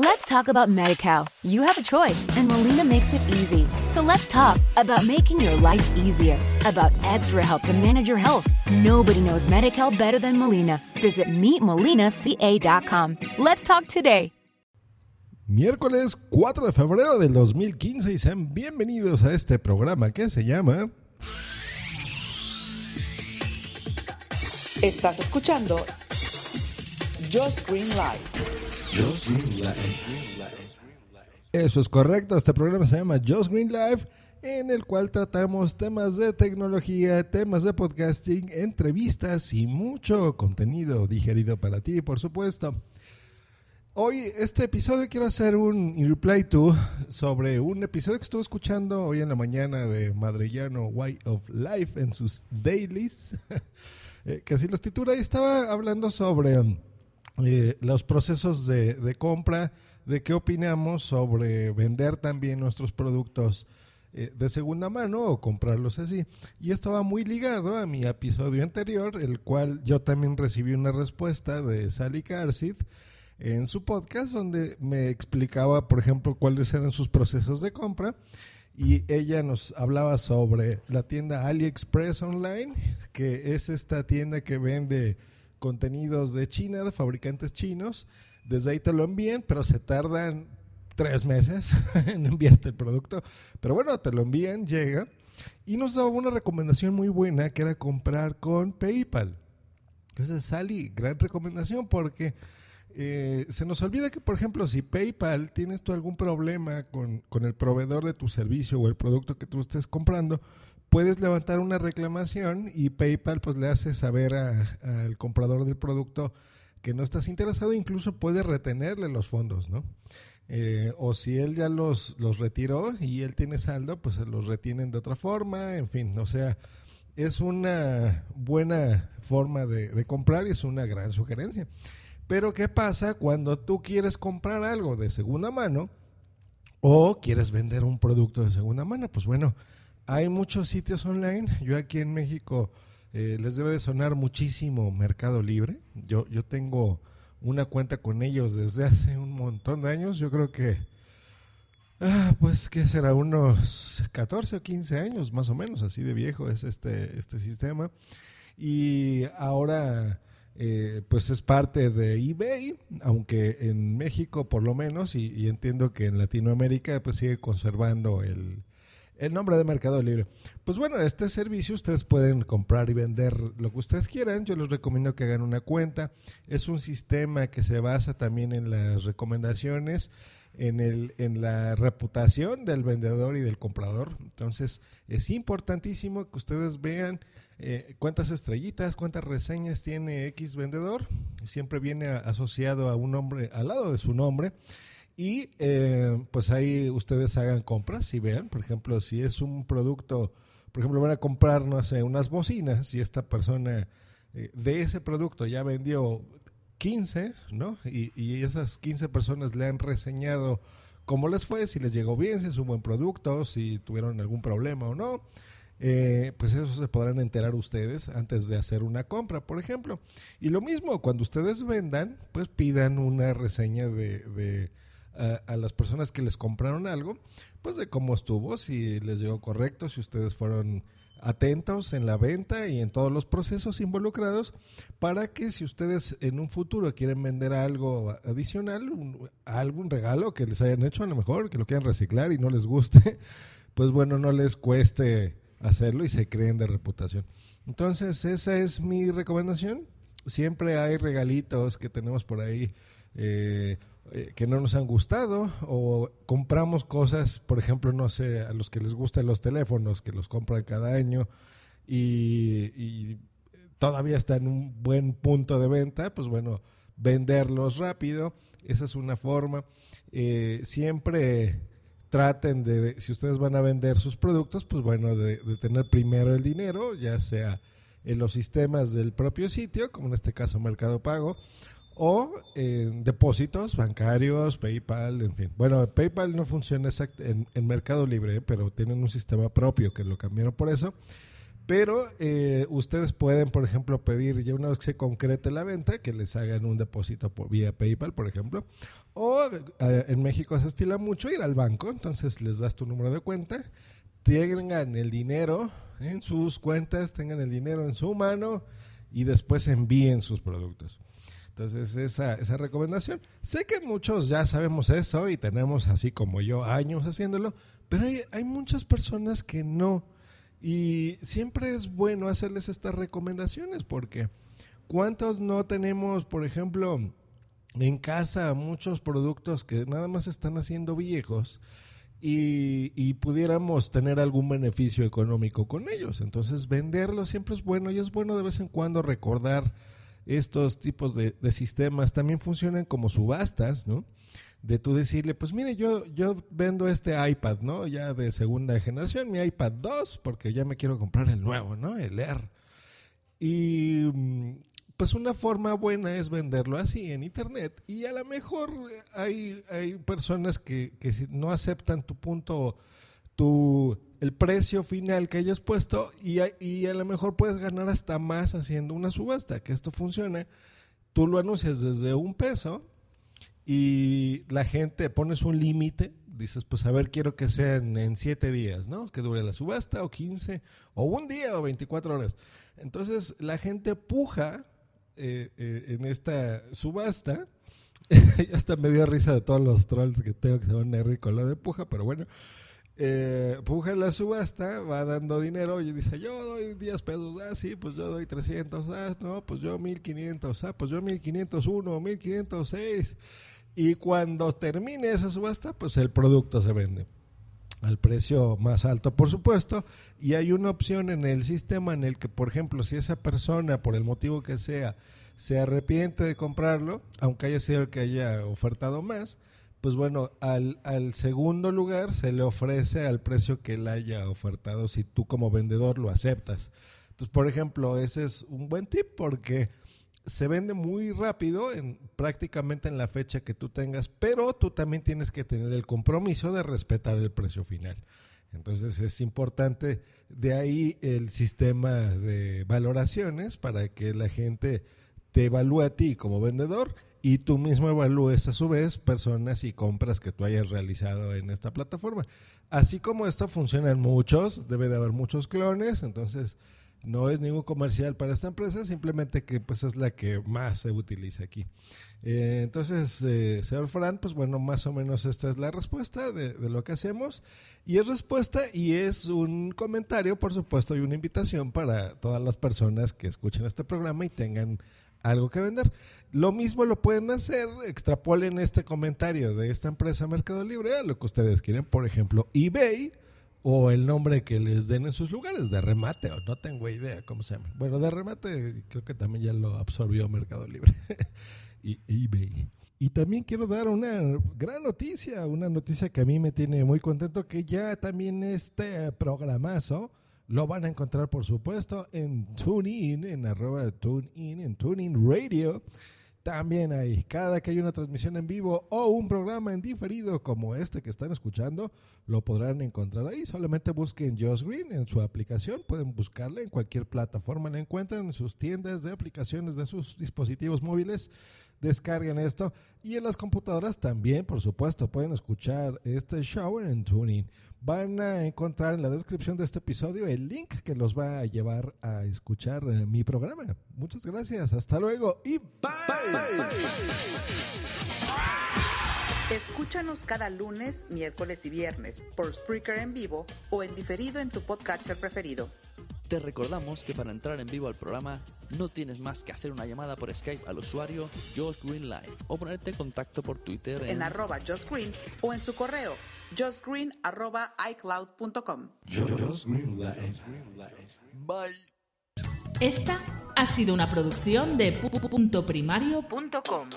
Let's talk about MediCal. You have a choice, and Molina makes it easy. So let's talk about making your life easier, about extra help to manage your health. Nobody knows MediCal better than Molina. Visit meetmolinaca.com. Let's talk today. Miércoles 4 de febrero del 2015 y sean bienvenidos a este programa que se llama... Estás escuchando Just Green Light. Eso es correcto, este programa se llama Just Green Life, en el cual tratamos temas de tecnología, temas de podcasting, entrevistas y mucho contenido digerido para ti, por supuesto. Hoy, este episodio, quiero hacer un reply to sobre un episodio que estuve escuchando hoy en la mañana de Madrellano Way of Life en sus dailies, eh, que así los titula, y estaba hablando sobre um, eh, los procesos de, compra, de qué opinamos sobre vender también nuestros productos eh, de segunda mano o comprarlos así. Y esto va muy ligado a mi episodio anterior, el cual yo también recibí una respuesta de Sally Carsid en su podcast, donde me explicaba, por ejemplo, cuáles eran sus procesos de compra. Y ella nos hablaba sobre la tienda AliExpress Online, que es esta tienda que vende contenidos de China, de fabricantes chinos. Desde ahí te lo envían, pero se tardan tres meses en enviarte el producto. Pero bueno, te lo envían, llega. Y nos daba una recomendación muy buena que era comprar con PayPal. Entonces, Sally, gran recomendación porque eh, se nos olvida que, por ejemplo, si PayPal tienes tú algún problema con, con el proveedor de tu servicio o el producto que tú estés comprando, puedes levantar una reclamación y PayPal pues le hace saber al comprador del producto que no estás interesado, incluso puede retenerle los fondos, ¿no? Eh, o si él ya los, los retiró y él tiene saldo, pues se los retienen de otra forma, en fin, o sea, es una buena forma de, de comprar y es una gran sugerencia. Pero ¿qué pasa cuando tú quieres comprar algo de segunda mano o quieres vender un producto de segunda mano? Pues bueno, hay muchos sitios online. Yo aquí en México eh, les debe de sonar muchísimo Mercado Libre. Yo, yo tengo una cuenta con ellos desde hace un montón de años. Yo creo que, ah, pues, ¿qué será? Unos 14 o 15 años más o menos, así de viejo es este, este sistema. Y ahora, eh, pues es parte de eBay, aunque en México por lo menos, y, y entiendo que en Latinoamérica, pues sigue conservando el el nombre de Mercado Libre. Pues bueno, este servicio ustedes pueden comprar y vender lo que ustedes quieran. Yo les recomiendo que hagan una cuenta. Es un sistema que se basa también en las recomendaciones, en, el, en la reputación del vendedor y del comprador. Entonces, es importantísimo que ustedes vean eh, cuántas estrellitas, cuántas reseñas tiene X vendedor. Siempre viene asociado a un nombre al lado de su nombre. Y eh, pues ahí ustedes hagan compras y vean, por ejemplo, si es un producto, por ejemplo, van a comprar, no sé, unas bocinas y esta persona eh, de ese producto ya vendió 15, ¿no? Y, y, esas 15 personas le han reseñado cómo les fue, si les llegó bien, si es un buen producto, si tuvieron algún problema o no. Eh, pues eso se podrán enterar ustedes antes de hacer una compra, por ejemplo. Y lo mismo, cuando ustedes vendan, pues pidan una reseña de a, las personas que les compraron algo, pues de cómo estuvo, si les llegó correcto, si ustedes fueron atentos en la venta y en todos los procesos involucrados para que si ustedes en un futuro quieren vender algo adicional, algún regalo que les hayan hecho a lo mejor, que lo quieran reciclar y no les guste, pues bueno, no les cueste hacerlo y se creen de reputación. Entonces, esa es mi recomendación. Siempre hay regalitos que tenemos por ahí. Eh, eh, que no nos han gustado o compramos cosas, por ejemplo, no sé, a los que les gustan los teléfonos, que los compran cada año y, todavía está en un buen punto de venta, pues bueno, venderlos rápido, esa es una forma. Eh, siempre traten de, si ustedes van a vender sus productos, pues bueno, de, de tener primero el dinero, ya sea en los sistemas del propio sitio, como en este caso Mercado Pago, o en depósitos bancarios, PayPal, en fin. Bueno, PayPal no funciona en, en, Mercado Libre, pero tienen un sistema propio que lo cambiaron por eso. Pero eh, ustedes pueden, por ejemplo, pedir ya una vez que se concrete la venta, que les hagan un depósito por vía PayPal, por ejemplo. O eh, en México se estila mucho ir al banco, entonces les das tu número de cuenta, tengan el dinero en sus cuentas, tengan el dinero en su mano y después envíen sus productos. Entonces, esa, esa recomendación. Sé que muchos ya sabemos eso y tenemos, así como yo, años haciéndolo, pero hay, hay muchas personas que no. Y siempre es bueno hacerles estas recomendaciones porque ¿cuántos no tenemos, por ejemplo, en casa muchos productos que nada más están haciendo viejos? Y, y, pudiéramos tener algún beneficio económico con ellos. Entonces, venderlos siempre es bueno y es bueno de vez en cuando recordar estos tipos de, sistemas también funcionan como subastas, ¿no? De tú decirle, pues mire, yo, yo vendo este iPad, ¿no? Ya de segunda generación, mi iPad 2, porque ya me quiero comprar el nuevo, ¿no? El Air. Y mm, pues una forma buena es venderlo así en internet y a lo mejor hay, hay personas que, que no aceptan tu punto, tu el precio final que hayas puesto y a, y a lo mejor puedes ganar hasta más haciendo una subasta, que esto funcione. Tú lo anuncias desde un peso y la gente pones un límite, dices, pues a ver, quiero que sean en siete días, ¿no? Que dure la subasta o 15 o un día o 24 horas. Entonces la gente puja eh, eh, en esta subasta. hasta me dio risa de todos los trolls que tengo que se van a reír con lo de puja, pero bueno eh, puja la subasta, va dando dinero y dice, yo doy 10 pesos, ah, sí, pues yo doy 300, ah, no, pues yo 1500, ah, pues yo 1501, 1506. Y cuando termine esa subasta, pues el producto se vende al precio más alto, por supuesto, y hay una opción en el sistema en el que, por ejemplo, si esa persona, por el motivo que sea, se arrepiente de comprarlo, aunque haya sido el que haya ofertado más, pues bueno, al, segundo lugar se le ofrece al precio que él haya ofertado si tú como vendedor lo aceptas. Entonces, por ejemplo, ese es un buen tip porque se vende muy rápido, en, prácticamente en la fecha que tú tengas, pero tú también tienes que tener el compromiso de respetar el precio final. Entonces es importante de ahí el sistema de valoraciones para que la gente te evalúe a ti como vendedor y tú mismo evalúes a su vez personas y compras que tú hayas realizado en esta plataforma. Así como esto funciona en muchos, debe de haber muchos clones, entonces no es ningún comercial para esta empresa, simplemente que pues es la que más se utiliza aquí. Eh, entonces, eh, señor Fran, pues bueno, más o menos esta es la respuesta de, de, lo que hacemos. Y es respuesta y es un comentario, por supuesto, y una invitación para todas las personas que escuchen este programa y tengan algo que vender. Lo mismo lo pueden hacer, extrapolen este comentario de esta empresa Mercado Libre a lo que ustedes quieren, por ejemplo, eBay o el nombre que les den en sus lugares, de remate, o no tengo idea cómo se llama. Bueno, de remate creo que también ya lo absorbió Mercado Libre y eBay. Y también quiero dar una gran noticia, una noticia que a mí me tiene muy contento, que ya también este programazo lo van a encontrar, por supuesto, en TuneIn, en arroba TuneIn, en TuneIn Radio. También hay, cada que hay una transmisión en vivo o un programa en diferido como este que están escuchando, lo podrán encontrar ahí. Solamente busquen Josh Green en su aplicación. Pueden buscarla en cualquier plataforma. La encuentran en sus tiendas de aplicaciones de sus dispositivos móviles. Descarguen esto. Y en las computadoras también, por supuesto, pueden escuchar este show en TuneIn van a encontrar en la descripción de este episodio el link que los va a llevar a escuchar eh, mi programa. Muchas gracias, hasta luego y bye. Escúchanos cada lunes, miércoles y viernes por Spreaker en vivo o en diferido en tu podcatcher preferido. Te recordamos que para entrar en vivo al programa no tienes más que hacer una llamada por Skype al usuario Josh Green Live o ponerte en contacto por Twitter en, en arroba Josh Green o en su correo justgreen.icloud.com. Bye. Esta ha sido una producción de puntoprimario.com.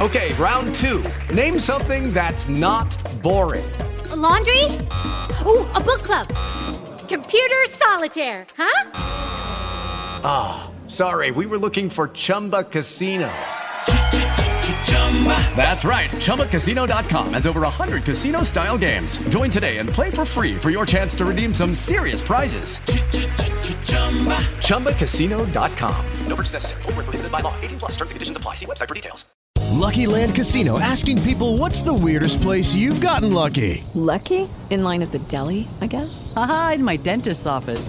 Okay, round two. Name something that's not boring. A laundry? Ooh, a book club. Computer solitaire, huh? Ah, oh, sorry, we were looking for Chumba Casino. That's right. ChumbaCasino.com has over 100 casino style games. Join today and play for free for your chance to redeem some serious prizes. ChumbaCasino.com. No purchase necessary. Void where prohibited by law. 18 plus terms and conditions apply. See website for details. Lucky Land Casino asking people what's the weirdest place you've gotten lucky? Lucky? In line at the deli, I guess? Aha, in my dentist's office.